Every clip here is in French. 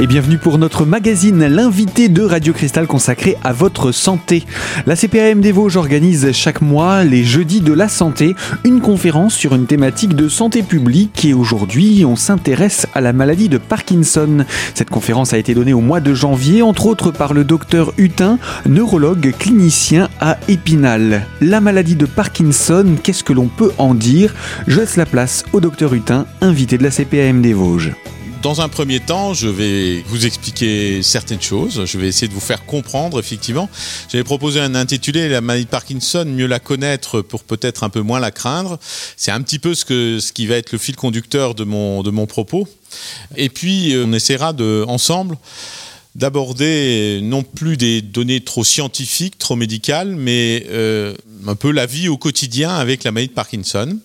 et bienvenue pour notre magazine, l'invité de Radio Cristal consacré à votre santé. La CPAM des Vosges organise chaque mois, les jeudis de la santé, une conférence sur une thématique de santé publique et aujourd'hui on s'intéresse à la maladie de Parkinson. Cette conférence a été donnée au mois de janvier, entre autres par le docteur Hutin, neurologue clinicien à Épinal. La maladie de Parkinson, qu'est-ce que l'on peut en dire? Je laisse la place au docteur Hutin, invité de la CPAM des Vosges. Dans un premier temps, je vais vous expliquer certaines choses. Je vais essayer de vous faire comprendre, effectivement. J'avais proposé un intitulé La maladie de Parkinson, mieux la connaître pour peut-être un peu moins la craindre. C'est un petit peu ce, que, ce qui va être le fil conducteur de mon, de mon propos. Et puis, on essaiera de, ensemble d'aborder non plus des données trop scientifiques, trop médicales, mais euh, un peu la vie au quotidien avec la maladie de Parkinson,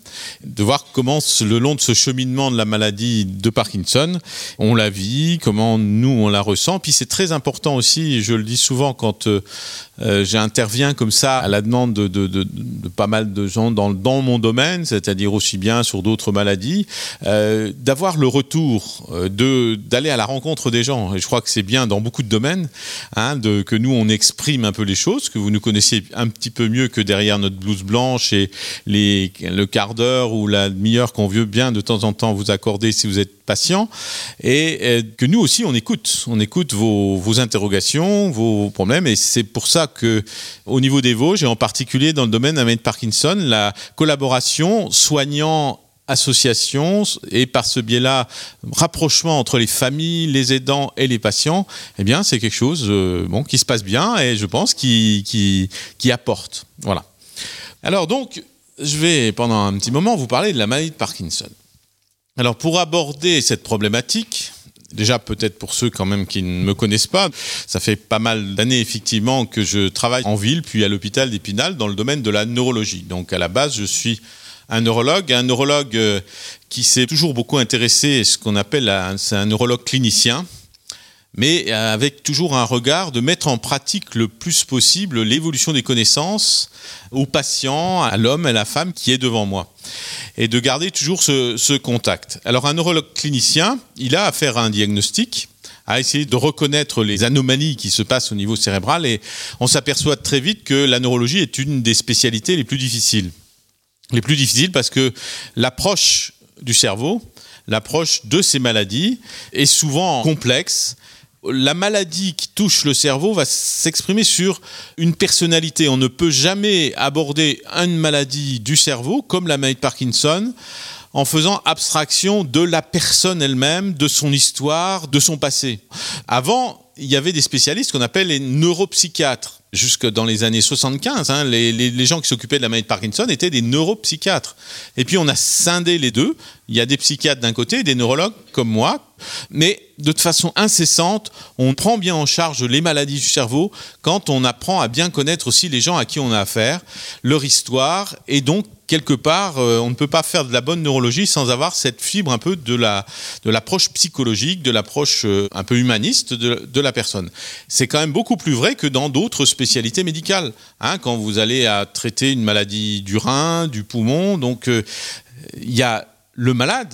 de voir comment le long de ce cheminement de la maladie de Parkinson, on la vit, comment nous on la ressent. Puis c'est très important aussi, je le dis souvent quand euh, euh, j'interviens comme ça à la demande de, pas mal de gens dans, mon domaine, c'est-à-dire aussi bien sur d'autres maladies, euh, d'avoir le retour, euh, d'aller à la rencontre des gens. Et je crois que c'est bien dans beaucoup de domaines hein, que nous on exprime un peu les choses, que vous nous connaissiez un petit peu mieux que derrière notre blouse blanche et le quart d'heure ou la demi-heure qu'on veut bien de temps en temps vous accorder si vous êtes patient, et que nous aussi on écoute, on écoute vos, vos interrogations, vos problèmes, et c'est pour ça que, au niveau des Vosges, et en particulier dans le domaine de Parkinson, la collaboration soignant association et par ce biais-là rapprochement entre les familles, les aidants et les patients, eh bien c'est quelque chose euh, bon qui se passe bien et je pense qui, qui, qui apporte. Voilà. Alors donc je vais pendant un petit moment vous parler de la maladie de Parkinson. Alors pour aborder cette problématique, Déjà, peut-être pour ceux quand même qui ne me connaissent pas, ça fait pas mal d'années effectivement que je travaille en ville, puis à l'hôpital d'Épinal dans le domaine de la neurologie. Donc à la base, je suis un neurologue, un neurologue euh, qui s'est toujours beaucoup intéressé à ce qu'on appelle un, un neurologue clinicien, mais avec toujours un regard de mettre en pratique le plus possible l'évolution des connaissances au patient, à l'homme, à la femme qui est devant moi. Et de garder toujours ce, contact. Alors un neurologue clinicien, il a à faire un diagnostic, à essayer de reconnaître les anomalies qui se passent au niveau cérébral et on s'aperçoit très vite que la neurologie est une des spécialités les plus difficiles. Les plus difficiles parce que l'approche du cerveau, l'approche de ces maladies est souvent complexe la maladie qui touche le cerveau va s'exprimer sur une personnalité. On ne peut jamais aborder une maladie du cerveau, comme la maladie de Parkinson, en faisant abstraction de la personne elle-même, de son histoire, de son passé. Avant, il y avait des spécialistes qu'on appelle les neuropsychiatres. Jusque dans les années 75, hein, les, les, les, gens qui s'occupaient de la maladie de Parkinson étaient des neuropsychiatres. Et puis on a scindé les deux. Il y a des psychiatres d'un côté et des neurologues comme moi. Mais de façon incessante, on prend bien en charge les maladies du cerveau quand on apprend à bien connaître aussi les gens à qui on a affaire, leur histoire et donc quelque part, euh, on ne peut pas faire de la bonne neurologie sans avoir cette fibre un peu de la de l'approche psychologique, de l'approche euh, un peu humaniste de, de la personne. C'est quand même beaucoup plus vrai que dans d'autres spécialités médicales. Hein, quand vous allez à traiter une maladie du rein, du poumon, donc euh, il y a le malade,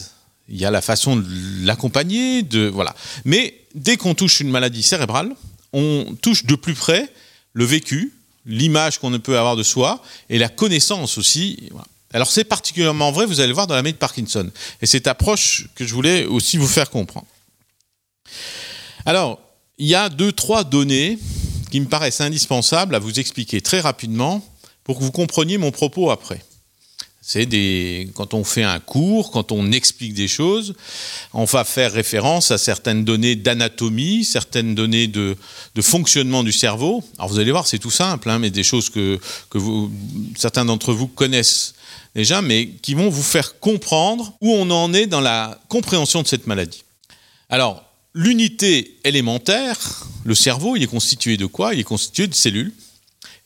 il y a la façon de l'accompagner, de voilà. Mais dès qu'on touche une maladie cérébrale, on touche de plus près le vécu, l'image qu'on ne peut avoir de soi et la connaissance aussi. Alors c'est particulièrement vrai, vous allez le voir dans la maladie de Parkinson. Et cette approche que je voulais aussi vous faire comprendre. Alors, il y a deux, trois données qui me paraissent indispensables à vous expliquer très rapidement pour que vous compreniez mon propos après. C'est des quand on fait un cours, quand on explique des choses, on va faire référence à certaines données d'anatomie, certaines données de, fonctionnement du cerveau. Alors vous allez voir, c'est tout simple, hein, mais des choses que, certains d'entre vous connaissent déjà, mais qui vont vous faire comprendre où on en est dans la compréhension de cette maladie. Alors, l'unité élémentaire, le cerveau, il est constitué de quoi? Il est constitué de cellules.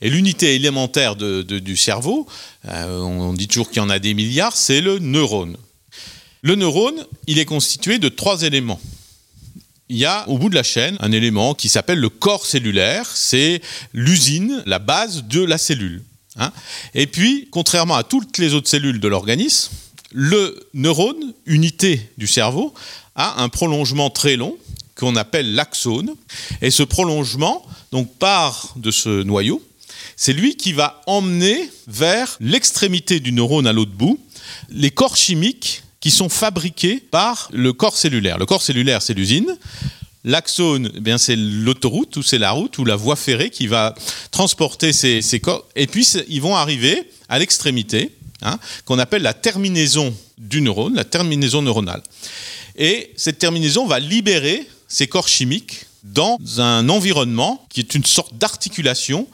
Et l'unité élémentaire du cerveau, euh, on dit toujours qu'il y en a des milliards, c'est le neurone. Le neurone, il est constitué de trois éléments. Il y a au bout de la chaîne un élément qui s'appelle le corps cellulaire, c'est l'usine, la base de la cellule. Hein Et puis, contrairement à toutes les autres cellules de l'organisme, le neurone, unité du cerveau, a un prolongement très long qu'on appelle l'axone. Et ce prolongement, donc, part de ce noyau. C'est lui qui va emmener vers l'extrémité du neurone à l'autre bout les corps chimiques qui sont fabriqués par le corps cellulaire. Le corps cellulaire, c'est l'usine. L'axone, eh bien c'est l'autoroute ou c'est la route ou la voie ferrée qui va transporter ces, corps. Et puis ils vont arriver à l'extrémité, hein, qu'on appelle la terminaison du neurone, la terminaison neuronale. Et cette terminaison va libérer ces corps chimiques dans un environnement qui est une sorte d'articulation.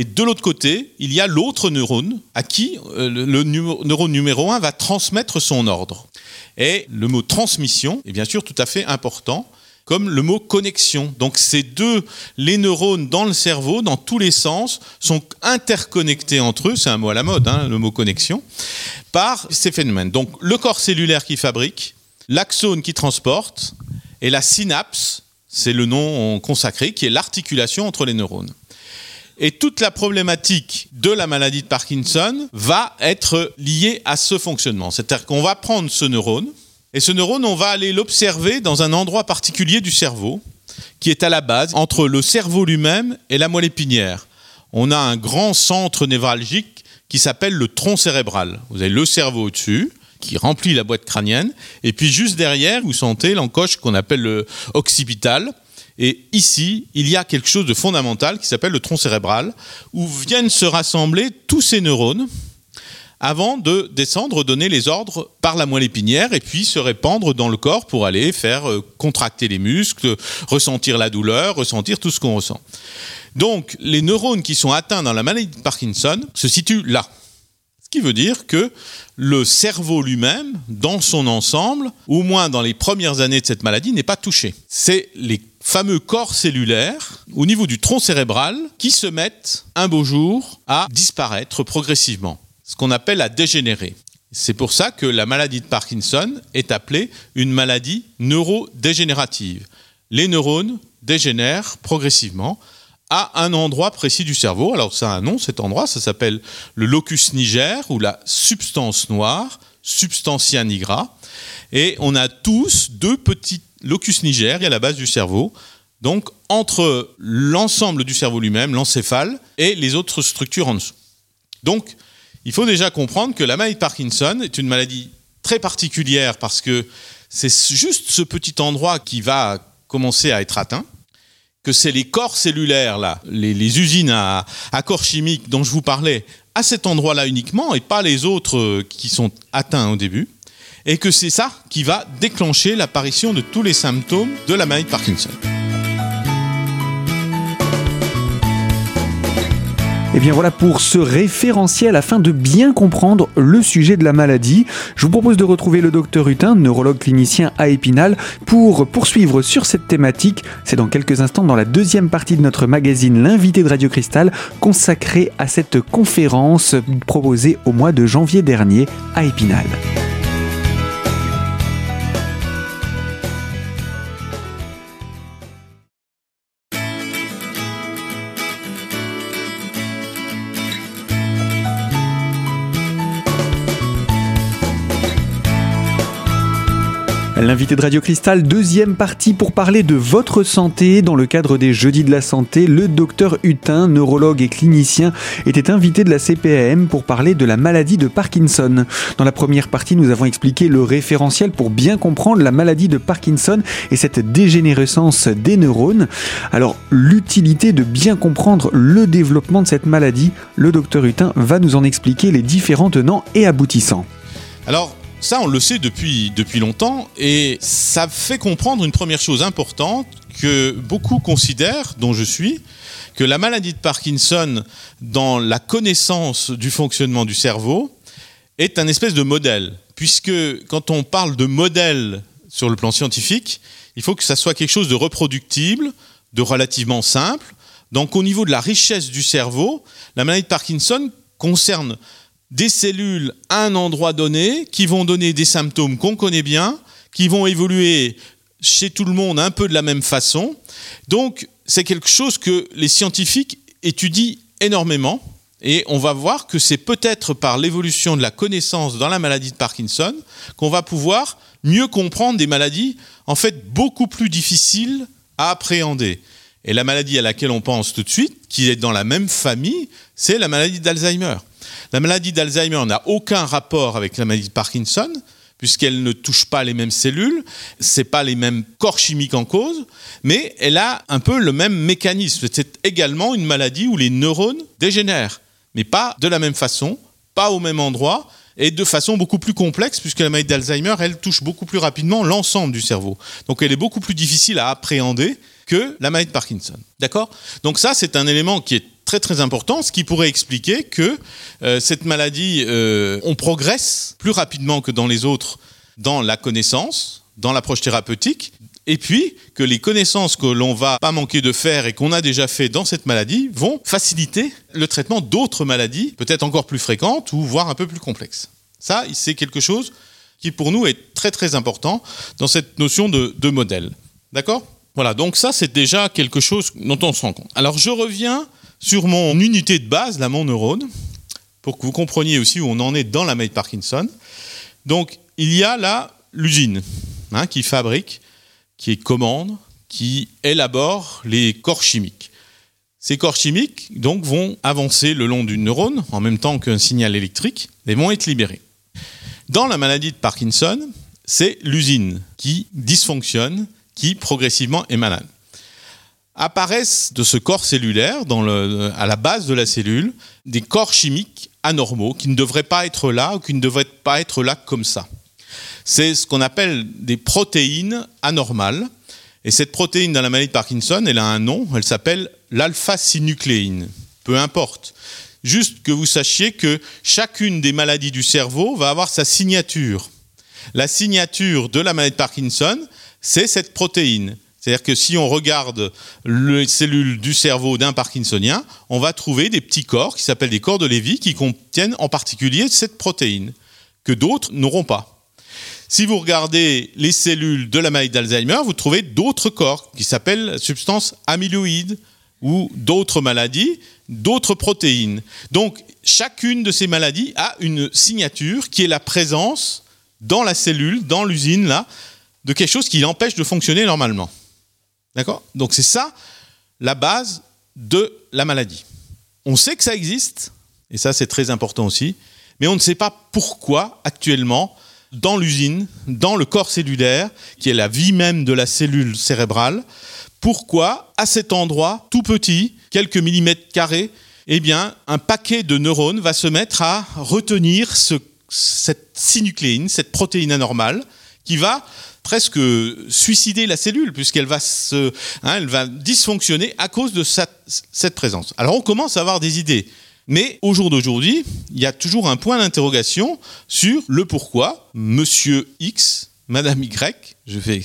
Et de l'autre côté, il y a l'autre neurone à qui euh, le neurone numéro 1 va transmettre son ordre. Et le mot transmission est bien sûr tout à fait important comme le mot connexion. Donc ces deux, les neurones dans le cerveau, dans tous les sens, sont interconnectés entre eux, c'est un mot à la mode, hein, le mot connexion, par ces phénomènes. Donc le corps cellulaire qui fabrique, l'axone qui transporte, et la synapse, c'est le nom consacré, qui est l'articulation entre les neurones. Et toute la problématique de la maladie de Parkinson va être liée à ce fonctionnement. C'est-à-dire qu'on va prendre ce neurone, et ce neurone, on va aller l'observer dans un endroit particulier du cerveau, qui est à la base entre le cerveau lui-même et la moelle épinière. On a un grand centre névralgique qui s'appelle le tronc cérébral. Vous avez le cerveau au-dessus, qui remplit la boîte crânienne, et puis juste derrière, vous sentez l'encoche qu'on appelle le occipital. Et ici, il y a quelque chose de fondamental qui s'appelle le tronc cérébral, où viennent se rassembler tous ces neurones avant de descendre, donner les ordres par la moelle épinière et puis se répandre dans le corps pour aller faire euh, contracter les muscles, ressentir la douleur, ressentir tout ce qu'on ressent. Donc, les neurones qui sont atteints dans la maladie de Parkinson se situent là. Ce qui veut dire que le cerveau lui-même, dans son ensemble, au moins dans les premières années de cette maladie, n'est pas touché. C'est les fameux corps cellulaires au niveau du tronc cérébral qui se mettent un beau jour à disparaître progressivement ce qu'on appelle la dégénérer. C'est pour ça que la maladie de Parkinson est appelée une maladie neurodégénérative. Les neurones dégénèrent progressivement à un endroit précis du cerveau. Alors ça a un nom, cet endroit, ça s'appelle le locus niger ou la substance noire, substantia nigra. Et on a tous deux petits locus niger à la base du cerveau, donc entre l'ensemble du cerveau lui-même, l'encéphale, et les autres structures en dessous. Donc, il faut déjà comprendre que la maladie de Parkinson est une maladie très particulière parce que c'est juste ce petit endroit qui va commencer à être atteint, que c'est les corps cellulaires, là, les, usines à, à, corps chimiques dont je vous parlais, à cet endroit-là uniquement, et pas les autres euh, qui sont atteints au début, et que c'est ça qui va déclencher l'apparition de tous les symptômes de la maladie de Parkinson. Et eh bien voilà pour ce référentiel afin de bien comprendre le sujet de la maladie. Je vous propose de retrouver le docteur Hutin, neurologue clinicien à Épinal, pour poursuivre sur cette thématique. C'est dans quelques instants dans la deuxième partie de notre magazine L'invité de Radio Cristal, consacré à cette conférence proposée au mois de janvier dernier à Épinal. L'invité de Radio Cristal, deuxième partie pour parler de votre santé. Dans le cadre des Jeudis de la Santé, le docteur Hutin, neurologue et clinicien, était invité de la CPAM pour parler de la maladie de Parkinson. Dans la première partie, nous avons expliqué le référentiel pour bien comprendre la maladie de Parkinson et cette dégénérescence des neurones. Alors, l'utilité de bien comprendre le développement de cette maladie, le docteur Hutin va nous en expliquer les différents tenants et aboutissants. Alors, ça, on le sait depuis, depuis longtemps et ça fait comprendre une première chose importante que beaucoup considèrent, dont je suis, que la maladie de Parkinson, dans la connaissance du fonctionnement du cerveau, est un espèce de modèle. Puisque quand on parle de modèle sur le plan scientifique, il faut que ça soit quelque chose de reproductible, de relativement simple. Donc au niveau de la richesse du cerveau, la maladie de Parkinson concerne des cellules à un endroit donné qui vont donner des symptômes qu'on connaît bien, qui vont évoluer chez tout le monde un peu de la même façon. Donc, c'est quelque chose que les scientifiques étudient énormément. Et on va voir que c'est peut-être par l'évolution de la connaissance dans la maladie de Parkinson qu'on va pouvoir mieux comprendre des maladies en fait beaucoup plus difficiles à appréhender. Et la maladie à laquelle on pense tout de suite, qui est dans la même famille, c'est la maladie d'Alzheimer. La maladie d'Alzheimer n'a aucun rapport avec la maladie de Parkinson, puisqu'elle ne touche pas les mêmes cellules, c'est pas les mêmes corps chimiques en cause, mais elle a un peu le même mécanisme. C'est également une maladie où les neurones dégénèrent, mais pas de la même façon, pas au même endroit, et de façon beaucoup plus complexe, puisque la maladie d'Alzheimer, elle touche beaucoup plus rapidement l'ensemble du cerveau. Donc elle est beaucoup plus difficile à appréhender que la maladie de Parkinson. D'accord? Donc ça, c'est un élément qui est très très important, ce qui pourrait expliquer que euh, cette maladie, euh, on progresse plus rapidement que dans les autres dans la connaissance, dans l'approche thérapeutique, et puis que les connaissances que l'on va pas manquer de faire et qu'on a déjà fait dans cette maladie vont faciliter le traitement d'autres maladies, peut-être encore plus fréquentes ou voire un peu plus complexes. Ça, c'est quelque chose qui pour nous est très très important dans cette notion de, de modèle. D'accord? Voilà, donc ça c'est déjà quelque chose dont on se rend compte. Alors je reviens sur mon unité de base, là mon neurone, pour que vous compreniez aussi où on en est dans la de Parkinson. Donc il y a là l'usine hein, qui fabrique qui commande, qui élabore les corps chimiques. Ces corps chimiques donc vont avancer le long du neurone en même temps qu'un signal électrique et vont être libérés. Dans la maladie de Parkinson, c'est l'usine qui dysfonctionne, qui progressivement est malade. Apparaissent de ce corps cellulaire, à la base de la cellule, des corps chimiques anormaux qui ne devraient pas être là ou qui ne devraient pas être là comme ça c'est ce qu'on appelle des protéines anormales. Et cette protéine dans la maladie de Parkinson, elle a un nom, elle s'appelle l'alpha-synucléine. Peu importe. Juste que vous sachiez que chacune des maladies du cerveau va avoir sa signature. La signature de la maladie de Parkinson, c'est cette protéine. C'est-à-dire que si on regarde les cellules du cerveau d'un Parkinsonien, on va trouver des petits corps qui s'appellent des corps de Lévy qui contiennent en particulier cette protéine, que d'autres n'auront pas. Si vous regardez les cellules de la maladie d'Alzheimer, vous trouvez d'autres corps qui s'appellent substances amyloïdes ou d'autres maladies, d'autres protéines. Donc, chacune de ces maladies a une signature qui est la présence dans la cellule, dans l'usine, là, de quelque chose qui l'empêche de fonctionner normalement. D'accord? Donc, c'est ça la base de la maladie. On sait que ça existe, et ça c'est très important aussi, mais on ne sait pas pourquoi actuellement dans l'usine, dans le corps cellulaire, qui est la vie même de la cellule cérébrale. Pourquoi, à cet endroit, tout petit, quelques millimètres carrés, eh bien, un paquet de neurones va se mettre à retenir cette synucléine, cette protéine anormale, qui va presque suicider la cellule, puisqu'elle va, hein, va dysfonctionner à cause de cette présence. Alors on commence à avoir des idées. Mais au jour d'aujourd'hui, il y a toujours un point d'interrogation sur le pourquoi Monsieur X, Madame Y, je fais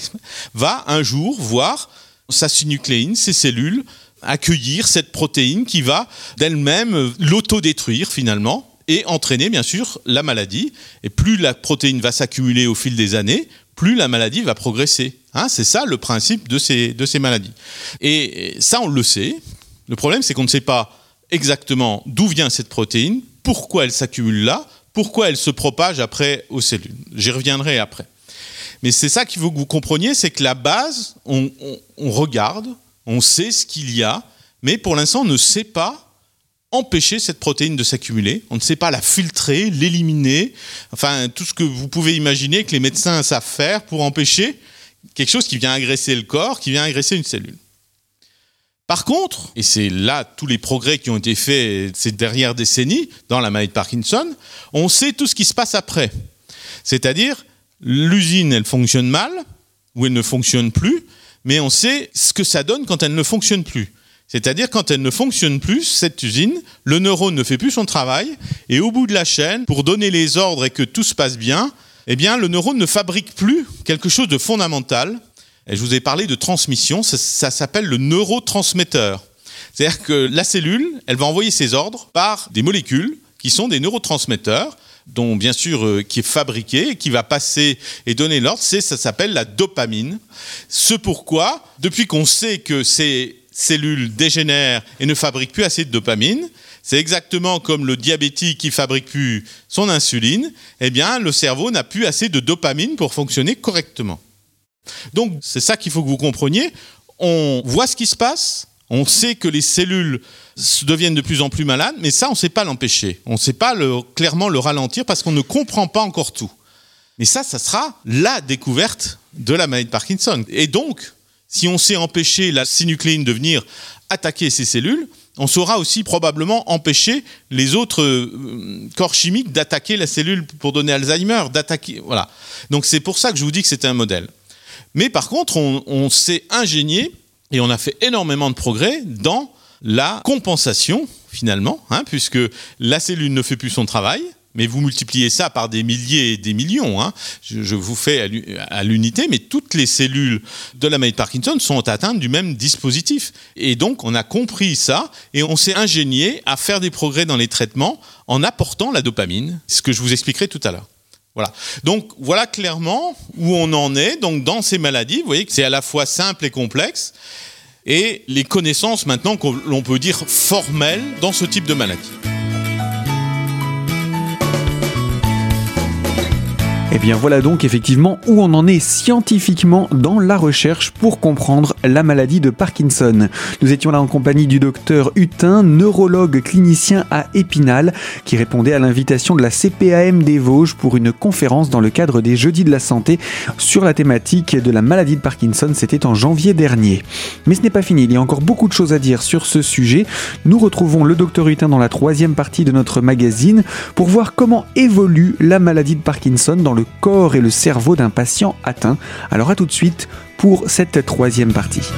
va un jour voir sa synucléine, ses cellules, accueillir cette protéine qui va d'elle-même l'autodétruire finalement et entraîner bien sûr la maladie. Et plus la protéine va s'accumuler au fil des années, plus la maladie va progresser. Hein, c'est ça le principe de ces, de ces maladies. Et ça, on le sait. Le problème, c'est qu'on ne sait pas exactement d'où vient cette protéine, pourquoi elle s'accumule là, pourquoi elle se propage après aux cellules. J'y reviendrai après. Mais c'est ça qu'il faut que vous compreniez, c'est que la base, on, regarde, on sait ce qu'il y a, mais pour l'instant, on ne sait pas empêcher cette protéine de s'accumuler, on ne sait pas la filtrer, l'éliminer, enfin tout ce que vous pouvez imaginer que les médecins savent faire pour empêcher quelque chose qui vient agresser le corps, qui vient agresser une cellule. Par contre, et c'est là tous les progrès qui ont été faits ces dernières décennies dans la maladie de Parkinson, on sait tout ce qui se passe après. C'est-à-dire, l'usine, elle fonctionne mal, ou elle ne fonctionne plus, mais on sait ce que ça donne quand elle ne fonctionne plus. C'est-à-dire quand elle ne fonctionne plus, cette usine, le neurone ne fait plus son travail, et au bout de la chaîne, pour donner les ordres et que tout se passe bien, eh bien, le neurone ne fabrique plus quelque chose de fondamental, je vous ai parlé de transmission, ça, s'appelle le neurotransmetteur. C'est-à-dire que la cellule, elle va envoyer ses ordres par des molécules qui sont des neurotransmetteurs, dont bien sûr euh, qui est fabriqué, qui va passer et donner l'ordre, c'est ça s'appelle la dopamine. Ce pourquoi, depuis qu'on sait que ces cellules dégénèrent et ne fabriquent plus assez de dopamine, c'est exactement comme le diabétique qui fabrique plus son insuline, eh bien le cerveau n'a plus assez de dopamine pour fonctionner correctement. Donc c'est ça qu'il faut que vous compreniez. On voit ce qui se passe, on sait que les cellules deviennent de plus en plus malades, mais ça, on ne sait pas l'empêcher. On ne sait pas clairement le ralentir parce qu'on ne comprend pas encore tout. Mais ça, ça sera la découverte de la maladie de Parkinson. Et donc, si on sait empêcher la synucléine de venir attaquer ces cellules, on saura aussi probablement empêcher les autres euh, corps chimiques d'attaquer la cellule pour donner Alzheimer, d'attaquer. Voilà. Donc c'est pour ça que je vous dis que c'est un modèle. Mais par contre, on, s'est ingénié et on a fait énormément de progrès dans la compensation finalement, hein, puisque la cellule ne fait plus son travail, mais vous multipliez ça par des milliers et des millions. Hein. Je, vous fais à l'unité, mais toutes les cellules de la maladie de Parkinson sont atteintes du même dispositif. Et donc, on a compris ça et on s'est ingénié à faire des progrès dans les traitements en apportant la dopamine, ce que je vous expliquerai tout à l'heure. Voilà. Donc voilà clairement où on en est. Donc dans ces maladies, vous voyez que c'est à la fois simple et complexe, et les connaissances maintenant que l'on peut dire formelles dans ce type de maladie. Et eh bien voilà donc effectivement où on en est scientifiquement dans la recherche pour comprendre la maladie de Parkinson. Nous étions là en compagnie du docteur Hutin, neurologue clinicien à Épinal, qui répondait à l'invitation de la CPAM des Vosges pour une conférence dans le cadre des Jeudis de la Santé sur la thématique de la maladie de Parkinson. C'était en janvier dernier. Mais ce n'est pas fini, il y a encore beaucoup de choses à dire sur ce sujet. Nous retrouvons le docteur Hutin dans la troisième partie de notre magazine pour voir comment évolue la maladie de Parkinson dans le corps et le cerveau d'un patient atteint. Alors à tout de suite pour cette troisième partie.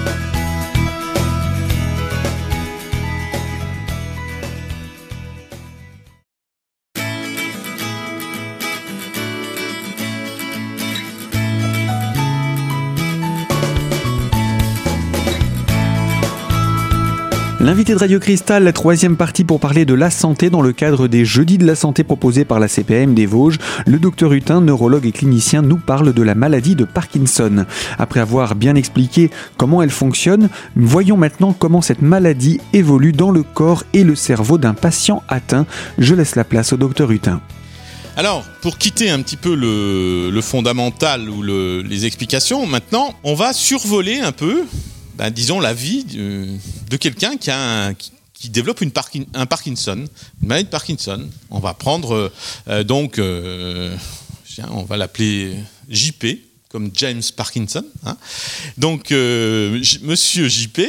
L'invité de Radio Cristal, la troisième partie pour parler de la santé dans le cadre des Jeudis de la santé proposés par la CPM des Vosges. Le docteur Hutin, neurologue et clinicien, nous parle de la maladie de Parkinson. Après avoir bien expliqué comment elle fonctionne, voyons maintenant comment cette maladie évolue dans le corps et le cerveau d'un patient atteint. Je laisse la place au docteur Hutin. Alors, pour quitter un petit peu le, fondamental ou les explications, maintenant, on va survoler un peu ben, disons, la vie de, quelqu'un qui, qui, développe un Parkinson, une maladie de Parkinson. On va prendre euh, donc, euh, on va l'appeler JP, comme James Parkinson. Hein. Donc, euh, monsieur JP,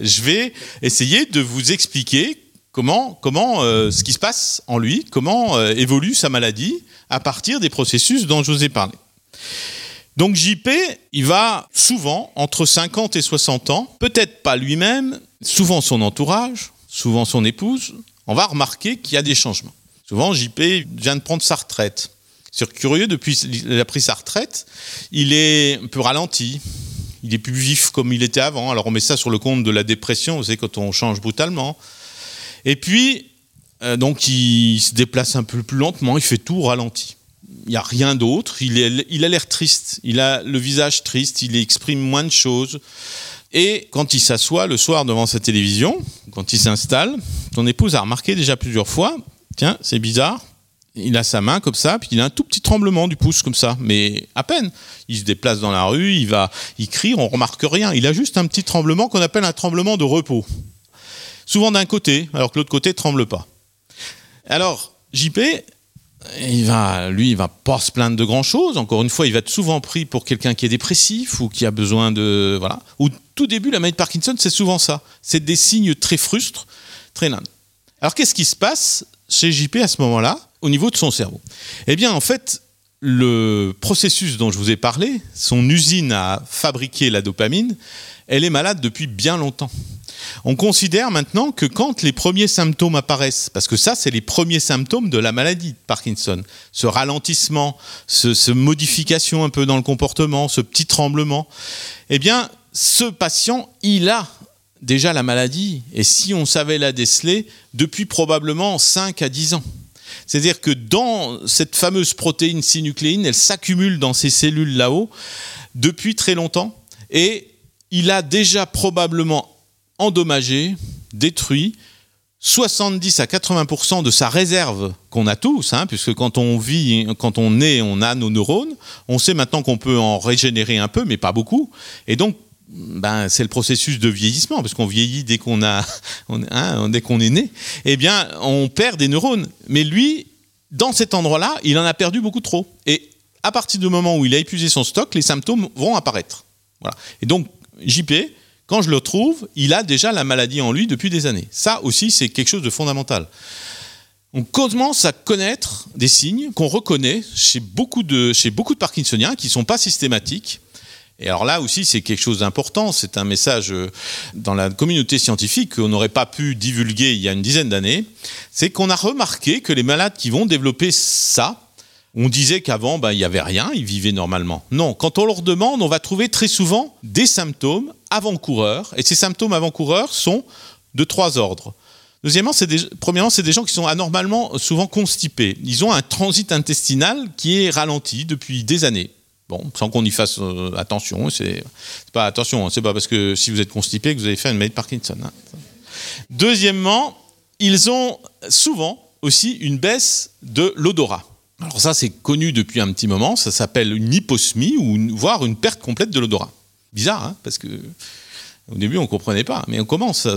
je vais essayer de vous expliquer comment, comment ce qui se passe en lui, comment évolue sa maladie à partir des processus dont je vous ai parlé. Donc JP, il va souvent, entre 50 et 60 ans, peut-être pas lui-même, souvent son entourage, souvent son épouse, on va remarquer qu'il y a des changements. Souvent, JP vient de prendre sa retraite. C'est curieux, depuis qu'il a pris sa retraite, il est un peu ralenti. Il est plus vif comme il était avant. Alors on met ça sur le compte de la dépression, vous savez, quand on change brutalement. Et puis, euh, donc il se déplace un peu plus lentement, il fait tout ralenti n'y a rien d'autre. Il, il a l'air triste, il a le visage triste, il exprime moins de choses. Et quand il s'assoit le soir devant sa télévision, quand il s'installe, ton épouse a remarqué déjà plusieurs fois, tiens, c'est bizarre, il a sa main comme ça, puis il a un tout petit tremblement du pouce comme ça, mais à peine. Il se déplace dans la rue, il va, il crie, on remarque rien. Il a juste un petit tremblement qu'on appelle un tremblement de repos. Souvent d'un côté, alors que l'autre côté tremble pas. Alors, JP, il va, lui, il va pas se plaindre de grand chose. Encore une fois, il va être souvent pris pour quelqu'un qui est dépressif ou qui a besoin de, voilà. Au tout début, la maladie de Parkinson, c'est souvent ça. C'est des signes très frustres, très nains. Alors, qu'est-ce qui se passe chez JP à ce moment-là, au niveau de son cerveau? Eh bien, en fait, le processus dont je vous ai parlé, son usine à fabriquer la dopamine, elle est malade depuis bien longtemps. On considère maintenant que quand les premiers symptômes apparaissent, parce que ça, c'est les premiers symptômes de la maladie de Parkinson, ce ralentissement, ce, modification un peu dans le comportement, ce petit tremblement, eh bien, ce patient, il a déjà la maladie, et si on savait la déceler, depuis probablement 5 à 10 ans. C'est-à-dire que dans cette fameuse protéine synucléine, elle s'accumule dans ces cellules là-haut depuis très longtemps, et il a déjà probablement endommagé, détruit 70 à 80% de sa réserve qu'on a tous, hein, puisque quand on vit, quand on naît, on a nos neurones. On sait maintenant qu'on peut en régénérer un peu, mais pas beaucoup. Et donc, ben, c'est le processus de vieillissement, parce qu'on vieillit dès qu'on a, hein, dès qu'on est né. Eh bien, on perd des neurones. Mais lui, dans cet endroit-là, il en a perdu beaucoup trop. Et à partir du moment où il a épuisé son stock, les symptômes vont apparaître. Voilà. Et donc, JP, quand je le trouve, il a déjà la maladie en lui depuis des années. Ça aussi, c'est quelque chose de fondamental. On commence à connaître des signes qu'on reconnaît chez beaucoup de, chez beaucoup de Parkinsoniens qui ne sont pas systématiques. Et alors là aussi, c'est quelque chose d'important. C'est un message euh, dans la communauté scientifique qu'on n'aurait pas pu divulguer il y a une dizaine d'années. C'est qu'on a remarqué que les malades qui vont développer ça, on disait qu'avant, ben, il n'y avait rien, ils vivaient normalement. Non, quand on leur demande, on va trouver très souvent des symptômes avant-coureurs. Et ces symptômes avant-coureurs sont de trois ordres. Deuxièmement, c'est premièrement, c'est des gens qui sont anormalement souvent constipés. Ils ont un transit intestinal qui est ralenti depuis des années. Bon, sans qu'on y fasse euh, attention. C'est pas attention. Hein, c'est pas parce que si vous êtes constipé que vous avez fait une maladie de Parkinson. Hein. Deuxièmement, ils ont souvent aussi une baisse de l'odorat. Alors ça, c'est connu depuis un petit moment, ça s'appelle une hyposmie, ou voire une perte complète de l'odorat. Bizarre, hein parce que au début, on ne comprenait pas, mais on commence à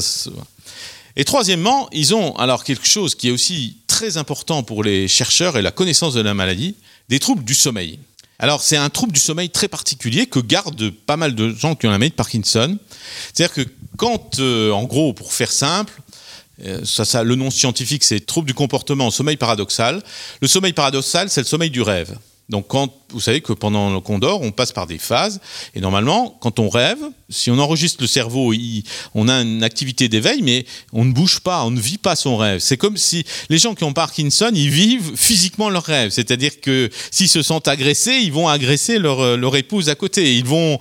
Et troisièmement, ils ont alors quelque chose qui est aussi très important pour les chercheurs et la connaissance de la maladie, des troubles du sommeil. Alors c'est un trouble du sommeil très particulier que gardent pas mal de gens qui ont la maladie de Parkinson. C'est-à-dire que quand, euh, en gros, pour faire simple, euh, ça, le nom scientifique, c'est trouble du comportement sommeil paradoxal. Le sommeil paradoxal, c'est le sommeil du rêve. Donc, vous savez que pendant qu'on dort, on passe par des phases. Et normalement, quand on rêve, si on enregistre le cerveau, on a une activité d'éveil, mais on ne bouge pas, on ne vit pas son rêve. C'est comme si les gens qui ont Parkinson, ils vivent physiquement leur rêve. C'est-à-dire que s'ils se sentent agressés, ils vont agresser leur, leur épouse à côté. Ils vont,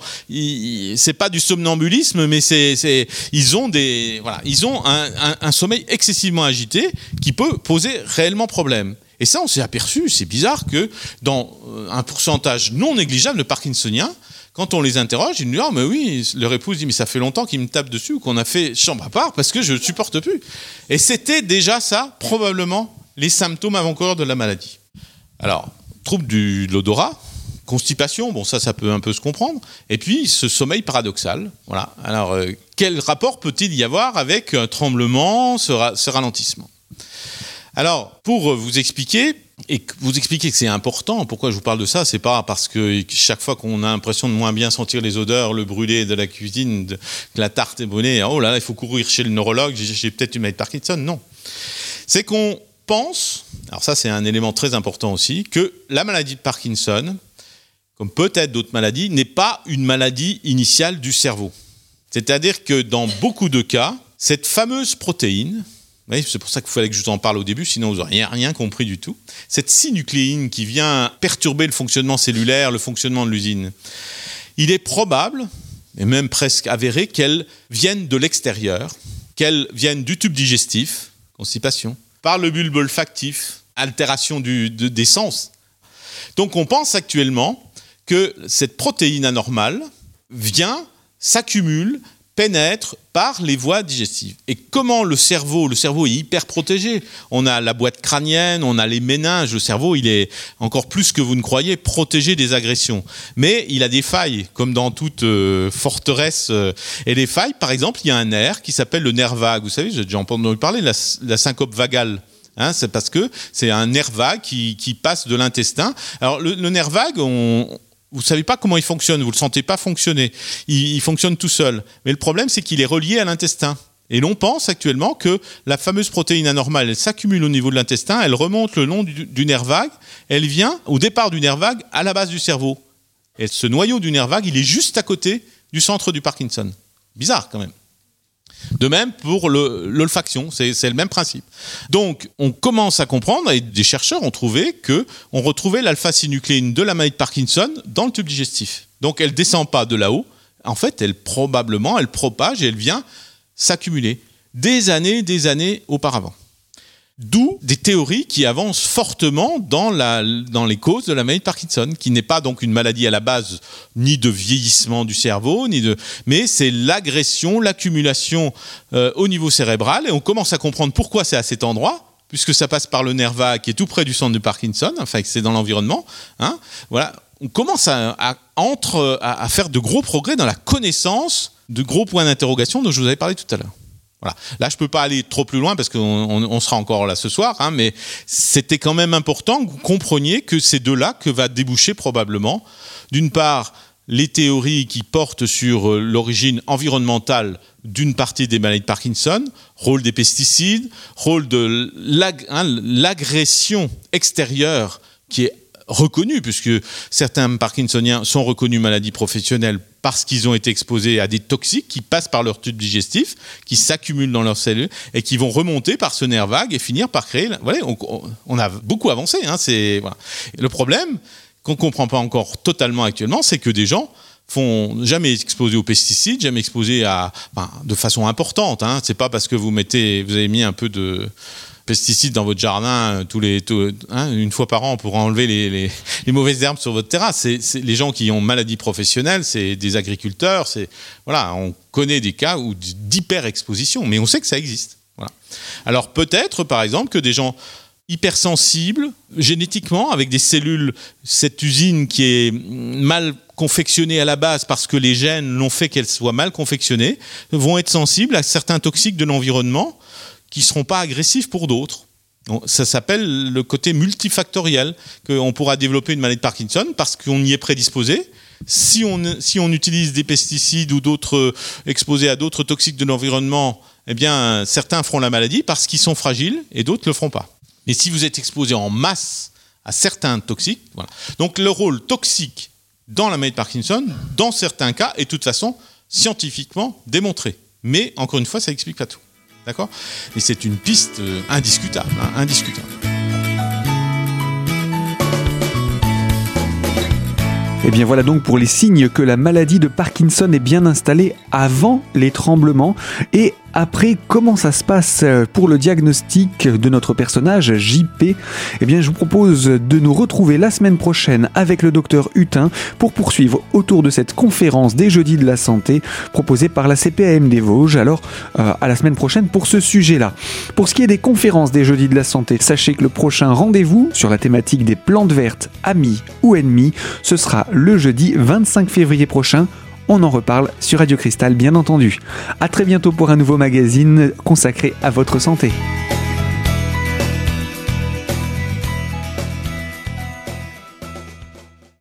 c'est pas du somnambulisme, mais c'est, ils ont des, voilà, ils ont un, un sommeil excessivement agité qui peut poser réellement problème. Et ça, on s'est aperçu, c'est bizarre, que dans euh, un pourcentage non négligeable de Parkinsoniens, quand on les interroge, ils nous disent Ah, mais oui, leur épouse dit Mais ça fait longtemps qu'il me tape dessus ou qu'on a fait chambre à part parce que je ne supporte plus. Et c'était déjà ça, probablement, les symptômes avant-coureurs de la maladie. Alors, trouble de l'odorat, constipation, bon, ça, ça peut un peu se comprendre. Et puis, ce sommeil paradoxal. Voilà. Alors, euh, quel rapport peut-il y avoir avec un tremblement, ce ralentissement? Alors, pour vous expliquer, et vous expliquer que c'est important, pourquoi je vous parle de ça, c'est pas parce que chaque fois qu'on a l'impression de moins bien sentir les odeurs, le brûlé de la cuisine, que la tarte est brûlée, oh là là, il faut courir chez le neurologue, j'ai peut-être une maladie de Parkinson. Non. C'est qu'on pense, alors ça c'est un élément très important aussi, que la maladie de Parkinson, comme peut-être d'autres maladies, n'est pas une maladie initiale du cerveau. C'est-à-dire que dans beaucoup de cas, cette fameuse protéine, c'est pour ça qu'il fallait que je vous en parle au début, sinon vous n'auriez rien compris du tout. Cette synucléine qui vient perturber le fonctionnement cellulaire, le fonctionnement de l'usine, il est probable, et même presque avéré, qu'elle vienne de l'extérieur, qu'elle vienne du tube digestif, constipation, par le bulbe olfactif, altération du, des sens. Donc on pense actuellement que cette protéine anormale vient, s'accumule pénètre par les voies digestives. Et comment le cerveau, le cerveau est hyper protégé. On a la boîte crânienne, on a les méninges, le cerveau, il est encore plus que vous ne croyez protégé des agressions. Mais il a des failles, comme dans toute euh, forteresse. Euh, et les failles, par exemple, il y a un nerf qui s'appelle le nerf vague. Vous savez, j'ai déjà entendu parler, la, la syncope vagale. Hein, c'est parce que c'est un nerf vague qui, qui passe de l'intestin. Alors le, le nerf vague, on, vous savez pas comment il fonctionne, vous ne le sentez pas fonctionner. Il, fonctionne tout seul. Mais le problème, c'est qu'il est relié à l'intestin. Et l'on pense actuellement que la fameuse protéine anormale, elle s'accumule au niveau de l'intestin, elle remonte le long du, nerf vague, elle vient au départ du nerf vague à la base du cerveau. Et ce noyau du nerf vague, il est juste à côté du centre du Parkinson. Bizarre quand même. De même pour l'olfaction, c'est le même principe. Donc, on commence à comprendre, et des chercheurs ont trouvé que on retrouvait l'alpha-synucléine de la maladie de Parkinson dans le tube digestif. Donc, elle descend pas de là-haut. En fait, elle probablement, elle propage et elle vient s'accumuler des années, des années auparavant. D'où des théories qui avancent fortement dans, la, dans les causes de la maladie de Parkinson, qui n'est pas donc une maladie à la base ni de vieillissement du cerveau, ni de, mais c'est l'agression, l'accumulation euh, au niveau cérébral, et on commence à comprendre pourquoi c'est à cet endroit, puisque ça passe par le nerf vague qui est tout près du centre de Parkinson, enfin c'est dans l'environnement. Hein, voilà, on commence à, entre, à, à faire de gros progrès dans la connaissance de gros points d'interrogation dont je vous avais parlé tout à l'heure. Là, je peux pas aller trop plus loin parce qu'on on, on sera encore là ce soir, hein, mais c'était quand même important que vous compreniez que c'est de là que va déboucher probablement, d'une part, les théories qui portent sur euh, l'origine environnementale d'une partie des maladies de Parkinson, rôle des pesticides, rôle de l'agression extérieure qui est reconnue, puisque certains Parkinsoniens sont reconnus maladies professionnelles parce qu'ils ont été exposés à des toxiques qui passent par leur tube digestif, qui s'accumulent dans leurs cellules et qui vont remonter par ce nerf vague et finir par créer. Voilà, on, on a beaucoup avancé. Hein, c'est. Le problème qu'on comprend pas encore totalement actuellement, c'est que des gens font jamais exposés aux pesticides, jamais exposés à, ben, de façon importante. Hein. C'est pas parce que vous mettez, vous avez mis un peu de pesticides dans votre jardin euh, tous les, hein, une fois par an pour enlever les, mauvaises herbes sur votre terrasse. Les gens qui ont maladie professionnelle, c'est des agriculteurs, voilà, on connaît des cas d'hyper-exposition, mais on sait que ça existe. Voilà. Alors peut-être, par exemple, que des gens hypersensibles génétiquement avec des cellules, cette usine qui est mal confectionnée à la base parce que les gènes l'ont fait qu'elle soit mal confectionnée, vont être sensibles à certains toxiques de l'environnement qui ne seront pas agressifs pour d'autres. Ça s'appelle le côté multifactoriel, qu'on pourra développer une maladie de Parkinson parce qu'on y est prédisposé. Si on, si on utilise des pesticides ou d'autres exposés à d'autres toxiques de l'environnement, eh bien, certains feront la maladie parce qu'ils sont fragiles et d'autres ne le feront pas. Mais si vous êtes exposé en masse à certains toxiques, voilà. Donc le rôle toxique dans la maladie de Parkinson, dans certains cas, est de toute façon scientifiquement démontré. Mais encore une fois, ça n'explique pas tout. D'accord Et c'est une piste euh, indiscutable, hein, indiscutable. Et bien voilà donc pour les signes que la maladie de Parkinson est bien installée avant les tremblements et après, comment ça se passe pour le diagnostic de notre personnage JP Eh bien, je vous propose de nous retrouver la semaine prochaine avec le docteur Hutin pour poursuivre autour de cette conférence des jeudis de la santé proposée par la CPAM des Vosges. Alors, euh, à la semaine prochaine pour ce sujet-là. Pour ce qui est des conférences des jeudis de la santé, sachez que le prochain rendez-vous sur la thématique des plantes vertes, amis ou ennemis, ce sera le jeudi 25 février prochain on en reparle sur Radio Cristal bien entendu. A très bientôt pour un nouveau magazine consacré à votre santé.